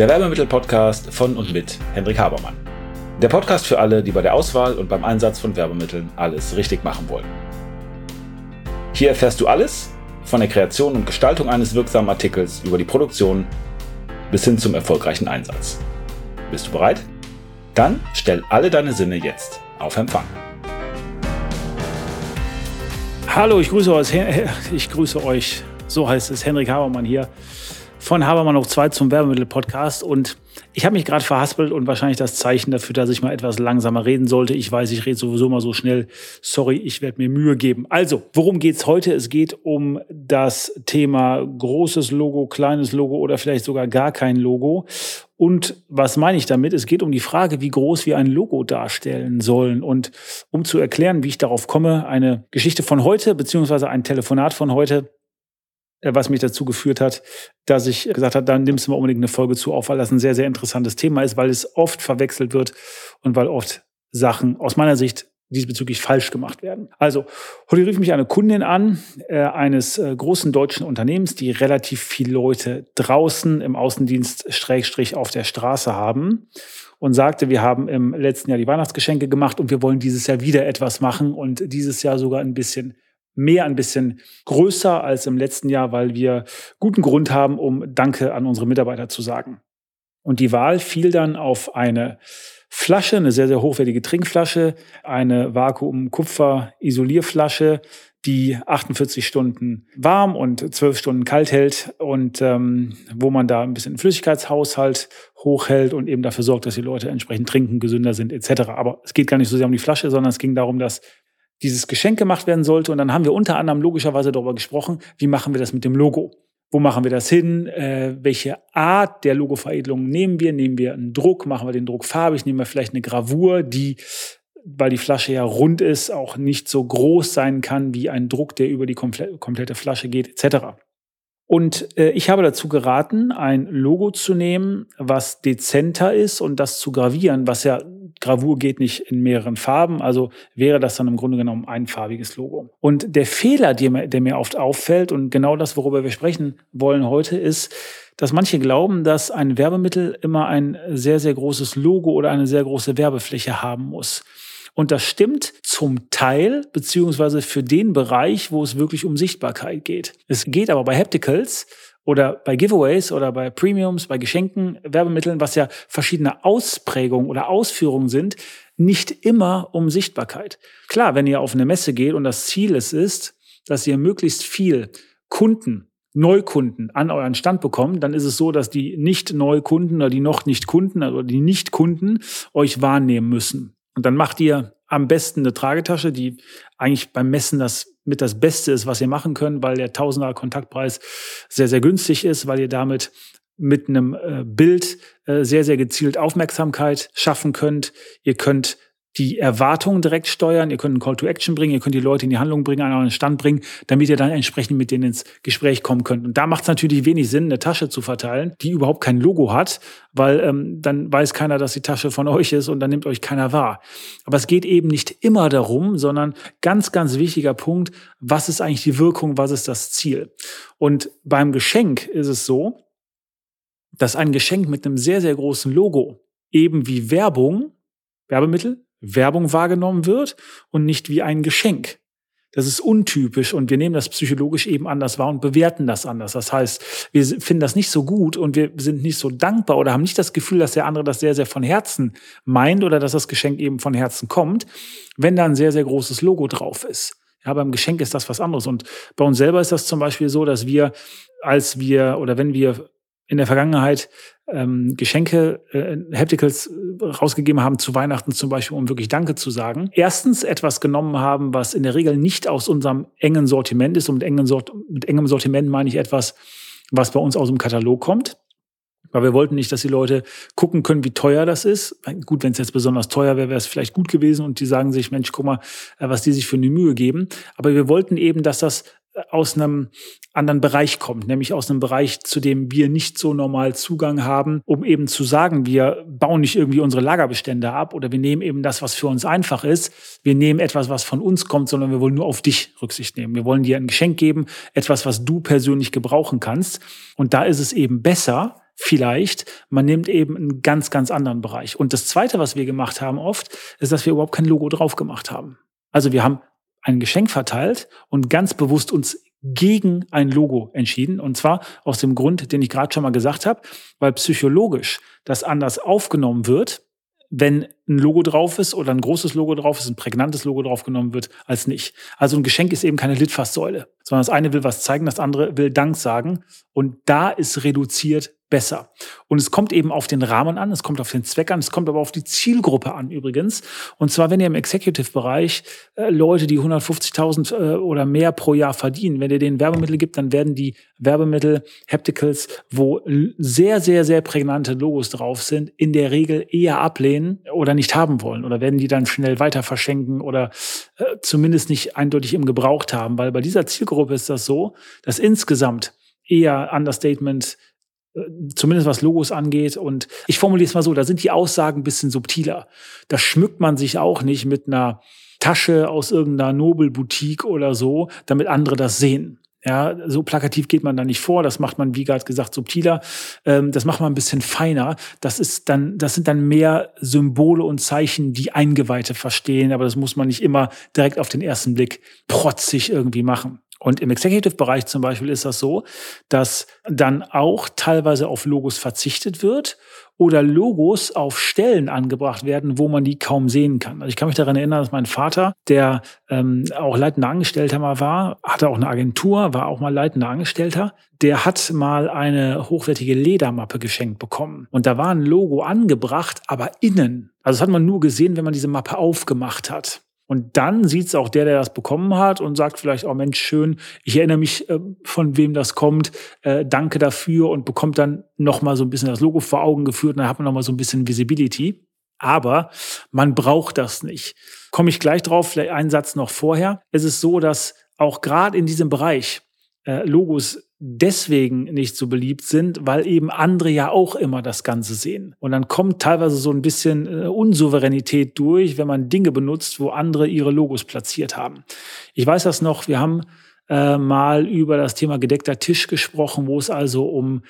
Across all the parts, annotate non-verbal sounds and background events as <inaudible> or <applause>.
der Werbemittel-Podcast von und mit Hendrik Habermann. Der Podcast für alle, die bei der Auswahl und beim Einsatz von Werbemitteln alles richtig machen wollen. Hier erfährst du alles von der Kreation und Gestaltung eines wirksamen Artikels über die Produktion bis hin zum erfolgreichen Einsatz. Bist du bereit? Dann stell alle deine Sinne jetzt auf Empfang. Hallo, ich grüße euch. Ich grüße euch. So heißt es Henrik Habermann hier von Habermann noch zwei zum Werbemittel-Podcast. Und ich habe mich gerade verhaspelt und wahrscheinlich das Zeichen dafür, dass ich mal etwas langsamer reden sollte. Ich weiß, ich rede sowieso mal so schnell. Sorry, ich werde mir Mühe geben. Also, worum geht's heute? Es geht um das Thema großes Logo, kleines Logo oder vielleicht sogar gar kein Logo. Und was meine ich damit? Es geht um die Frage, wie groß wir ein Logo darstellen sollen. Und um zu erklären, wie ich darauf komme, eine Geschichte von heute, beziehungsweise ein Telefonat von heute, was mich dazu geführt hat, dass ich gesagt habe, dann nimmst du mal unbedingt eine Folge zu auf, weil das ein sehr, sehr interessantes Thema ist, weil es oft verwechselt wird und weil oft Sachen aus meiner Sicht diesbezüglich falsch gemacht werden. Also, heute rief mich eine Kundin an, äh, eines äh, großen deutschen Unternehmens, die relativ viele Leute draußen im Außendienst Schrägstrich auf der Straße haben und sagte, wir haben im letzten Jahr die Weihnachtsgeschenke gemacht und wir wollen dieses Jahr wieder etwas machen und dieses Jahr sogar ein bisschen mehr, ein bisschen größer als im letzten Jahr, weil wir guten Grund haben, um Danke an unsere Mitarbeiter zu sagen. Und die Wahl fiel dann auf eine Flasche, eine sehr, sehr hochwertige Trinkflasche, eine Vakuum-Kupfer-Isolierflasche, die 48 Stunden warm und 12 Stunden kalt hält und ähm, wo man da ein bisschen Flüssigkeitshaushalt hochhält und eben dafür sorgt, dass die Leute entsprechend trinken, gesünder sind etc. Aber es geht gar nicht so sehr um die Flasche, sondern es ging darum, dass dieses Geschenk gemacht werden sollte. Und dann haben wir unter anderem logischerweise darüber gesprochen, wie machen wir das mit dem Logo? Wo machen wir das hin? Äh, welche Art der Logoveredelung nehmen wir? Nehmen wir einen Druck? Machen wir den Druck farbig? Nehmen wir vielleicht eine Gravur, die, weil die Flasche ja rund ist, auch nicht so groß sein kann wie ein Druck, der über die komplette Flasche geht, etc. Und äh, ich habe dazu geraten, ein Logo zu nehmen, was dezenter ist und das zu gravieren, was ja Gravur geht nicht in mehreren Farben, also wäre das dann im Grunde genommen ein farbiges Logo. Und der Fehler, der der mir oft auffällt und genau das, worüber wir sprechen wollen heute, ist, dass manche glauben, dass ein Werbemittel immer ein sehr, sehr großes Logo oder eine sehr große Werbefläche haben muss. Und das stimmt zum Teil, beziehungsweise für den Bereich, wo es wirklich um Sichtbarkeit geht. Es geht aber bei Hapticals oder bei Giveaways oder bei Premiums, bei Geschenken, Werbemitteln, was ja verschiedene Ausprägungen oder Ausführungen sind, nicht immer um Sichtbarkeit. Klar, wenn ihr auf eine Messe geht und das Ziel es ist, dass ihr möglichst viel Kunden Neukunden an euren Stand bekommt, dann ist es so, dass die nicht Neukunden oder die noch nicht Kunden, also die Nicht-Kunden euch wahrnehmen müssen. Und dann macht ihr am besten eine Tragetasche, die eigentlich beim Messen das mit das Beste ist, was ihr machen könnt, weil der Tausender Kontaktpreis sehr, sehr günstig ist, weil ihr damit mit einem äh, Bild äh, sehr, sehr gezielt Aufmerksamkeit schaffen könnt. Ihr könnt die Erwartungen direkt steuern, ihr könnt einen Call to Action bringen, ihr könnt die Leute in die Handlung bringen, an euren Stand bringen, damit ihr dann entsprechend mit denen ins Gespräch kommen könnt. Und da macht es natürlich wenig Sinn, eine Tasche zu verteilen, die überhaupt kein Logo hat, weil ähm, dann weiß keiner, dass die Tasche von <laughs> euch ist und dann nimmt euch keiner wahr. Aber es geht eben nicht immer darum, sondern ganz, ganz wichtiger Punkt, was ist eigentlich die Wirkung, was ist das Ziel? Und beim Geschenk ist es so, dass ein Geschenk mit einem sehr, sehr großen Logo eben wie Werbung, Werbemittel, Werbung wahrgenommen wird und nicht wie ein Geschenk. Das ist untypisch und wir nehmen das psychologisch eben anders wahr und bewerten das anders. Das heißt, wir finden das nicht so gut und wir sind nicht so dankbar oder haben nicht das Gefühl, dass der andere das sehr, sehr von Herzen meint oder dass das Geschenk eben von Herzen kommt, wenn da ein sehr, sehr großes Logo drauf ist. Ja, beim Geschenk ist das was anderes. Und bei uns selber ist das zum Beispiel so, dass wir, als wir oder wenn wir in der Vergangenheit ähm, Geschenke, äh, Hapticals äh, rausgegeben haben zu Weihnachten zum Beispiel, um wirklich Danke zu sagen. Erstens etwas genommen haben, was in der Regel nicht aus unserem engen Sortiment ist. Und mit, engen Sort mit engem Sortiment meine ich etwas, was bei uns aus dem Katalog kommt. Weil wir wollten nicht, dass die Leute gucken können, wie teuer das ist. Gut, wenn es jetzt besonders teuer wäre, wäre es vielleicht gut gewesen und die sagen sich, Mensch, guck mal, äh, was die sich für eine Mühe geben. Aber wir wollten eben, dass das aus einem anderen Bereich kommt, nämlich aus einem Bereich, zu dem wir nicht so normal Zugang haben, um eben zu sagen, wir bauen nicht irgendwie unsere Lagerbestände ab oder wir nehmen eben das, was für uns einfach ist. Wir nehmen etwas, was von uns kommt, sondern wir wollen nur auf dich Rücksicht nehmen. Wir wollen dir ein Geschenk geben, etwas, was du persönlich gebrauchen kannst. Und da ist es eben besser, vielleicht. Man nimmt eben einen ganz, ganz anderen Bereich. Und das Zweite, was wir gemacht haben oft, ist, dass wir überhaupt kein Logo drauf gemacht haben. Also wir haben ein Geschenk verteilt und ganz bewusst uns gegen ein Logo entschieden. Und zwar aus dem Grund, den ich gerade schon mal gesagt habe, weil psychologisch das anders aufgenommen wird, wenn ein Logo drauf ist oder ein großes Logo drauf ist, ein prägnantes Logo draufgenommen wird, als nicht. Also ein Geschenk ist eben keine Litfaßsäule, sondern das eine will was zeigen, das andere will Dank sagen. Und da ist reduziert besser. Und es kommt eben auf den Rahmen an, es kommt auf den Zweck an, es kommt aber auf die Zielgruppe an übrigens. Und zwar, wenn ihr im Executive-Bereich äh, Leute, die 150.000 äh, oder mehr pro Jahr verdienen, wenn ihr denen Werbemittel gibt, dann werden die Werbemittel, Hapticals, wo sehr, sehr, sehr prägnante Logos drauf sind, in der Regel eher ablehnen oder nicht haben wollen oder werden die dann schnell weiter verschenken oder äh, zumindest nicht eindeutig im Gebraucht haben, weil bei dieser Zielgruppe ist das so, dass insgesamt eher Understatement zumindest was Logos angeht. Und ich formuliere es mal so, da sind die Aussagen ein bisschen subtiler. Da schmückt man sich auch nicht mit einer Tasche aus irgendeiner Nobelboutique oder so, damit andere das sehen. Ja, so plakativ geht man da nicht vor. Das macht man, wie gerade gesagt, subtiler. Ähm, das macht man ein bisschen feiner. Das ist dann, das sind dann mehr Symbole und Zeichen, die Eingeweihte verstehen. Aber das muss man nicht immer direkt auf den ersten Blick protzig irgendwie machen. Und im Executive-Bereich zum Beispiel ist das so, dass dann auch teilweise auf Logos verzichtet wird oder Logos auf Stellen angebracht werden, wo man die kaum sehen kann. Also ich kann mich daran erinnern, dass mein Vater, der ähm, auch leitender Angestellter mal war, hatte auch eine Agentur, war auch mal leitender Angestellter, der hat mal eine hochwertige Ledermappe geschenkt bekommen. Und da war ein Logo angebracht, aber innen. Also das hat man nur gesehen, wenn man diese Mappe aufgemacht hat. Und dann sieht es auch der, der das bekommen hat und sagt vielleicht, oh Mensch, schön, ich erinnere mich, äh, von wem das kommt, äh, danke dafür und bekommt dann nochmal so ein bisschen das Logo vor Augen geführt und dann hat man nochmal so ein bisschen Visibility. Aber man braucht das nicht. Komme ich gleich drauf, vielleicht einen Satz noch vorher. Es ist so, dass auch gerade in diesem Bereich äh, Logos deswegen nicht so beliebt sind, weil eben andere ja auch immer das Ganze sehen. Und dann kommt teilweise so ein bisschen äh, Unsouveränität durch, wenn man Dinge benutzt, wo andere ihre Logos platziert haben. Ich weiß das noch, wir haben äh, mal über das Thema gedeckter Tisch gesprochen, wo es also um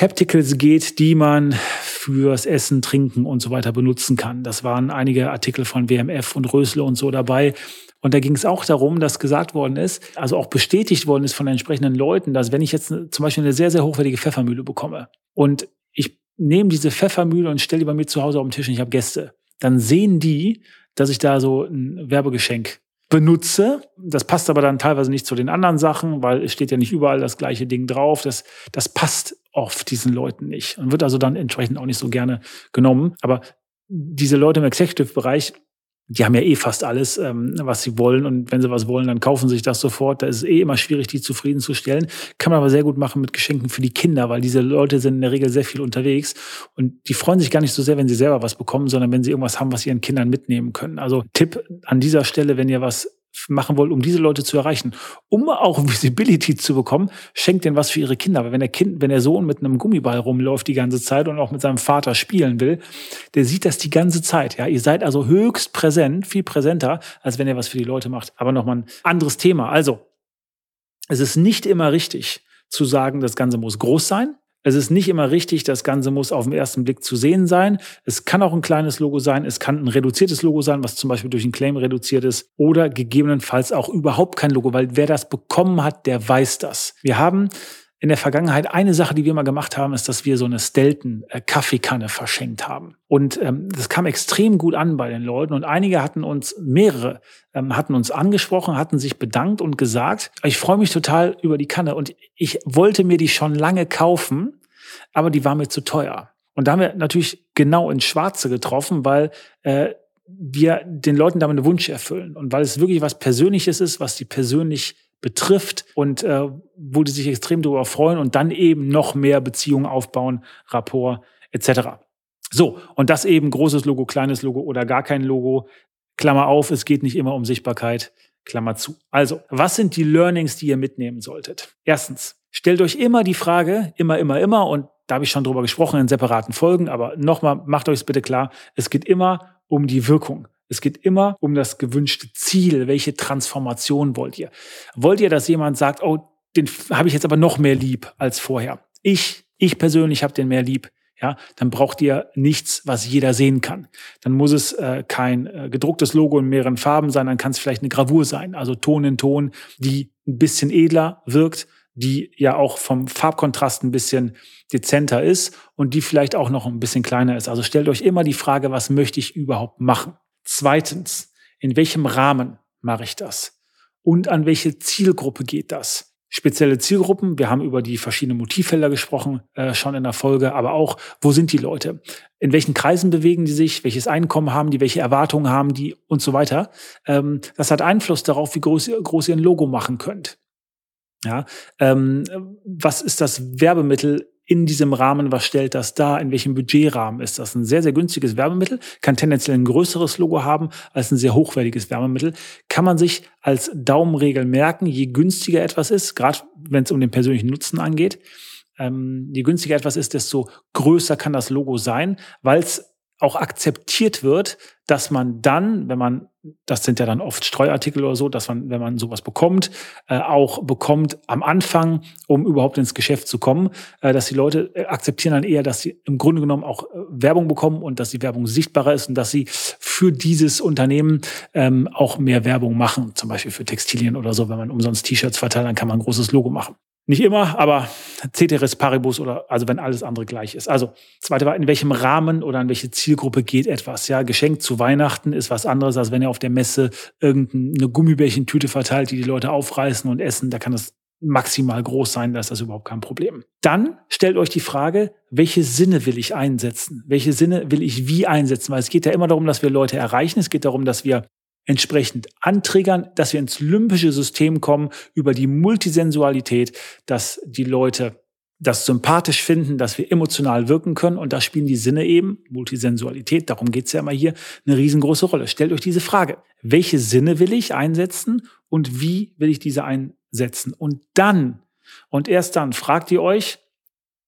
Hapticals geht, die man fürs Essen, Trinken und so weiter benutzen kann. Das waren einige Artikel von WMF und Rösle und so dabei. Und da ging es auch darum, dass gesagt worden ist, also auch bestätigt worden ist von den entsprechenden Leuten, dass wenn ich jetzt zum Beispiel eine sehr, sehr hochwertige Pfeffermühle bekomme und ich nehme diese Pfeffermühle und stelle die bei mir zu Hause auf den Tisch und ich habe Gäste, dann sehen die, dass ich da so ein Werbegeschenk benutze. Das passt aber dann teilweise nicht zu den anderen Sachen, weil es steht ja nicht überall das gleiche Ding drauf. Das, das passt oft diesen Leuten nicht und wird also dann entsprechend auch nicht so gerne genommen. Aber diese Leute im Executive-Bereich die haben ja eh fast alles, ähm, was sie wollen. Und wenn sie was wollen, dann kaufen sie sich das sofort. Da ist es eh immer schwierig, die zufriedenzustellen. Kann man aber sehr gut machen mit Geschenken für die Kinder, weil diese Leute sind in der Regel sehr viel unterwegs. Und die freuen sich gar nicht so sehr, wenn sie selber was bekommen, sondern wenn sie irgendwas haben, was sie ihren Kindern mitnehmen können. Also Tipp an dieser Stelle, wenn ihr was machen wollt, um diese Leute zu erreichen. Um auch <laughs> Visibility zu bekommen, schenkt denen was für ihre Kinder. Aber wenn der Kind, wenn der Sohn mit einem Gummiball rumläuft die ganze Zeit und auch mit seinem Vater spielen will, der sieht das die ganze Zeit. Ja, ihr seid also höchst präsent, viel präsenter, als wenn ihr was für die Leute macht. Aber nochmal ein anderes Thema. Also, es ist nicht immer richtig zu sagen, das Ganze muss groß sein. Es ist nicht immer richtig, das Ganze muss auf den ersten Blick zu sehen sein. Es kann auch ein kleines Logo sein, es kann ein reduziertes Logo sein, was zum Beispiel durch einen Claim reduziert ist, oder gegebenenfalls auch überhaupt kein Logo, weil wer das bekommen hat, der weiß das. Wir haben in der Vergangenheit eine Sache, die wir mal gemacht haben, ist, dass wir so eine Stelton äh, verschenkt haben. Und ähm, das kam extrem gut an bei den Leuten. Und einige hatten uns, mehrere ähm, hatten uns angesprochen, hatten sich bedankt und gesagt, ich freue mich total über die Kanne. Und ich wollte mir die schon lange kaufen, aber die war mir zu teuer. Und da haben wir natürlich genau ins Schwarze getroffen, weil äh, wir den Leuten damit einen Wunsch erfüllen. Und weil es wirklich was Persönliches ist, was die persönlich betrifft und äh, wo die sich extrem darüber freuen und dann eben noch mehr Beziehungen aufbauen, Rapport etc. So, und das eben großes Logo, kleines Logo oder gar kein Logo. Klammer auf, es geht nicht immer um Sichtbarkeit, Klammer zu. Also, was sind die Learnings, die ihr mitnehmen solltet? Erstens, stellt euch immer die Frage, immer, immer, immer, und da habe ich schon drüber gesprochen in separaten Folgen, aber nochmal, macht euch es bitte klar, es geht immer um die Wirkung. Es geht immer um das gewünschte Ziel. Welche Transformation wollt ihr? Wollt ihr, dass jemand sagt, oh, den habe ich jetzt aber noch mehr lieb als vorher? Ich Ich persönlich habe den mehr lieb. Ja, dann braucht ihr nichts, was jeder sehen kann. Dann muss es äh, kein äh, gedrucktes Logo in mehreren Farben sein, dann kann es vielleicht eine Gravur sein, also Ton in Ton, die ein bisschen edler wirkt, die ja auch vom Farbkontrast ein bisschen dezenter ist und die vielleicht auch noch ein bisschen kleiner ist. Also stellt euch immer die Frage, was möchte ich überhaupt machen? Zweitens, in welchem Rahmen mache ich das? Und an welche Zielgruppe geht das? Spezielle Zielgruppen, wir haben über die verschiedenen Motivfelder gesprochen, äh, schon in der Folge, aber auch, wo sind die Leute? In welchen Kreisen bewegen die sich? Welches Einkommen haben die? Welche Erwartungen haben die? Und so weiter. Ähm, das hat Einfluss darauf, wie groß, groß ihr ein Logo machen könnt. Ja, ähm, was ist das Werbemittel in diesem Rahmen? Was stellt das dar? In welchem Budgetrahmen ist das? Ein sehr, sehr günstiges Werbemittel, kann tendenziell ein größeres Logo haben als ein sehr hochwertiges Werbemittel. Kann man sich als Daumenregel merken, je günstiger etwas ist, gerade wenn es um den persönlichen Nutzen angeht, ähm, je günstiger etwas ist, desto größer kann das Logo sein, weil es auch akzeptiert wird, dass man dann, wenn man, das sind ja dann oft Streuartikel oder so, dass man, wenn man sowas bekommt, äh, auch bekommt am Anfang, um überhaupt ins Geschäft zu kommen, äh, dass die Leute äh, akzeptieren dann eher, dass sie im Grunde genommen auch äh, Werbung bekommen und dass die Werbung sichtbarer ist und dass sie für dieses Unternehmen ähm, auch mehr Werbung machen, zum Beispiel für Textilien oder so, wenn man umsonst T-Shirts verteilt, dann kann man ein großes Logo machen. Nicht immer, aber Ceteris Paribus oder also wenn alles andere gleich ist. Also zweite war, in welchem Rahmen oder an welche Zielgruppe geht etwas? Ja, Geschenk zu Weihnachten ist was anderes, als wenn ihr auf der Messe irgendeine Gummibärchentüte verteilt, die die Leute aufreißen und essen. Da kann das maximal groß sein, da ist das überhaupt kein Problem. Dann stellt euch die Frage, welche Sinne will ich einsetzen? Welche Sinne will ich wie einsetzen? Weil es geht ja immer darum, dass wir Leute erreichen. Es geht darum, dass wir entsprechend antriggern, dass wir ins limbische System kommen über die Multisensualität, dass die Leute das sympathisch finden, dass wir emotional wirken können und da spielen die Sinne eben, Multisensualität, darum geht's ja immer hier, eine riesengroße Rolle. Stellt euch diese Frage, welche Sinne will ich einsetzen und wie will ich diese einsetzen? Und dann, und erst dann fragt ihr euch,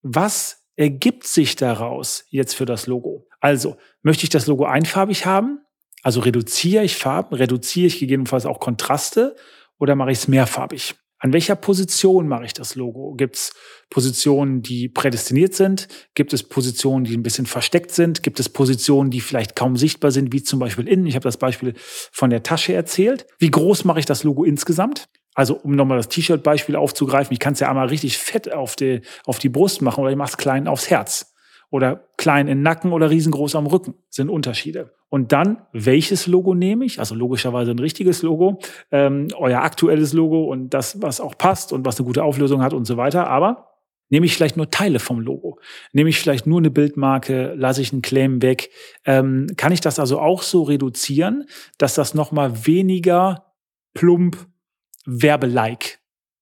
was ergibt sich daraus jetzt für das Logo? Also, möchte ich das Logo einfarbig haben? Also reduziere ich Farben, reduziere ich gegebenenfalls auch Kontraste oder mache ich es mehrfarbig? An welcher Position mache ich das Logo? Gibt es Positionen, die prädestiniert sind? Gibt es Positionen, die ein bisschen versteckt sind? Gibt es Positionen, die vielleicht kaum sichtbar sind, wie zum Beispiel innen? Ich habe das Beispiel von der Tasche erzählt. Wie groß mache ich das Logo insgesamt? Also um nochmal das T-Shirt-Beispiel aufzugreifen, ich kann es ja einmal richtig fett auf die, auf die Brust machen oder ich mache es klein aufs Herz oder klein im Nacken oder riesengroß am Rücken sind Unterschiede. Und dann, welches Logo nehme ich? Also logischerweise ein richtiges Logo, ähm, euer aktuelles Logo und das, was auch passt und was eine gute Auflösung hat und so weiter. Aber nehme ich vielleicht nur Teile vom Logo? Nehme ich vielleicht nur eine Bildmarke? Lasse ich einen Claim weg? Ähm, kann ich das also auch so reduzieren, dass das nochmal weniger plump werbelike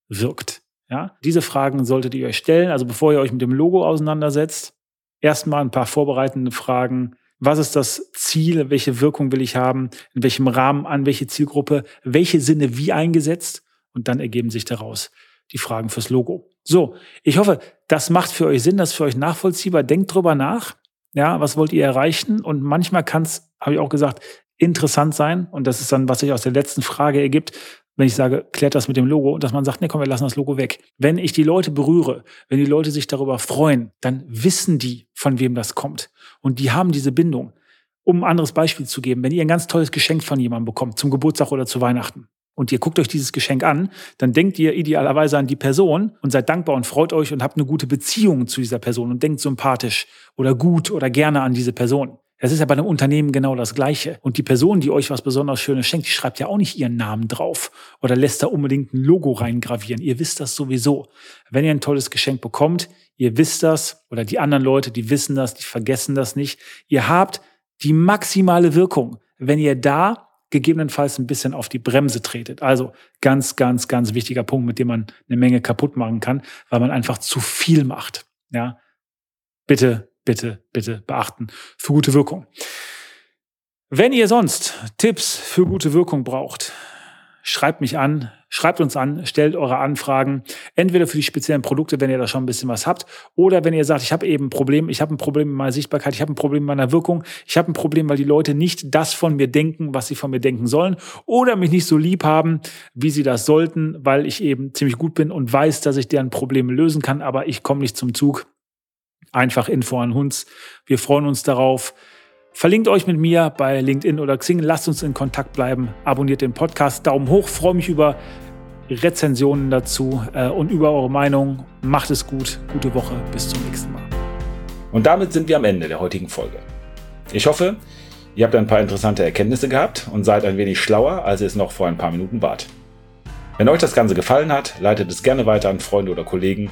wirkt? Ja, diese Fragen solltet ihr euch stellen. Also bevor ihr euch mit dem Logo auseinandersetzt, erstmal ein paar vorbereitende Fragen. Was ist das Ziel? Welche Wirkung will ich haben? In welchem Rahmen an welche Zielgruppe? Welche Sinne wie eingesetzt? Und dann ergeben sich daraus die Fragen fürs Logo. So, ich hoffe, das macht für euch Sinn, das ist für euch nachvollziehbar. Denkt drüber nach. Ja, was wollt ihr erreichen? Und manchmal kann es, habe ich auch gesagt, interessant sein. Und das ist dann, was sich aus der letzten Frage ergibt wenn ich sage, klärt das mit dem Logo, dass man sagt, nee, komm, wir lassen das Logo weg. Wenn ich die Leute berühre, wenn die Leute sich darüber freuen, dann wissen die, von wem das kommt. Und die haben diese Bindung. Um ein anderes Beispiel zu geben, wenn ihr ein ganz tolles Geschenk von jemandem bekommt, zum Geburtstag oder zu Weihnachten, und ihr guckt euch dieses Geschenk an, dann denkt ihr idealerweise an die Person und seid dankbar und freut euch und habt eine gute Beziehung zu dieser Person und denkt sympathisch oder gut oder gerne an diese Person. Das ist ja bei einem Unternehmen genau das Gleiche. Und die Person, die euch was besonders Schönes schenkt, die schreibt ja auch nicht ihren Namen drauf oder lässt da unbedingt ein Logo reingravieren. Ihr wisst das sowieso. Wenn ihr ein tolles Geschenk bekommt, ihr wisst das oder die anderen Leute, die wissen das, die vergessen das nicht. Ihr habt die maximale Wirkung, wenn ihr da gegebenenfalls ein bisschen auf die Bremse tretet. Also ganz, ganz, ganz wichtiger Punkt, mit dem man eine Menge kaputt machen kann, weil man einfach zu viel macht. Ja, bitte bitte, bitte beachten für gute Wirkung. Wenn ihr sonst Tipps für gute Wirkung braucht, schreibt mich an, schreibt uns an, stellt eure Anfragen, entweder für die speziellen Produkte, wenn ihr da schon ein bisschen was habt, oder wenn ihr sagt, ich habe eben ein Problem, ich habe ein Problem mit meiner Sichtbarkeit, ich habe ein Problem mit meiner Wirkung, ich habe ein Problem, weil die Leute nicht das von mir denken, was sie von mir denken sollen, oder mich nicht so lieb haben, wie sie das sollten, weil ich eben ziemlich gut bin und weiß, dass ich deren Probleme lösen kann, aber ich komme nicht zum Zug Einfach Info an uns. Wir freuen uns darauf. Verlinkt euch mit mir bei LinkedIn oder Xing. Lasst uns in Kontakt bleiben. Abonniert den Podcast. Daumen hoch. Freue mich über Rezensionen dazu äh, und über eure Meinung. Macht es gut. Gute Woche. Bis zum nächsten Mal. Und damit sind wir am Ende der heutigen Folge. Ich hoffe, ihr habt ein paar interessante Erkenntnisse gehabt und seid ein wenig schlauer, als ihr es noch vor ein paar Minuten wart. Wenn euch das Ganze gefallen hat, leitet es gerne weiter an Freunde oder Kollegen,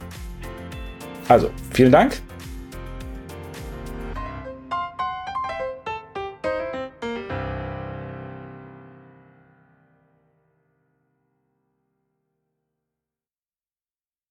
Also, vielen Dank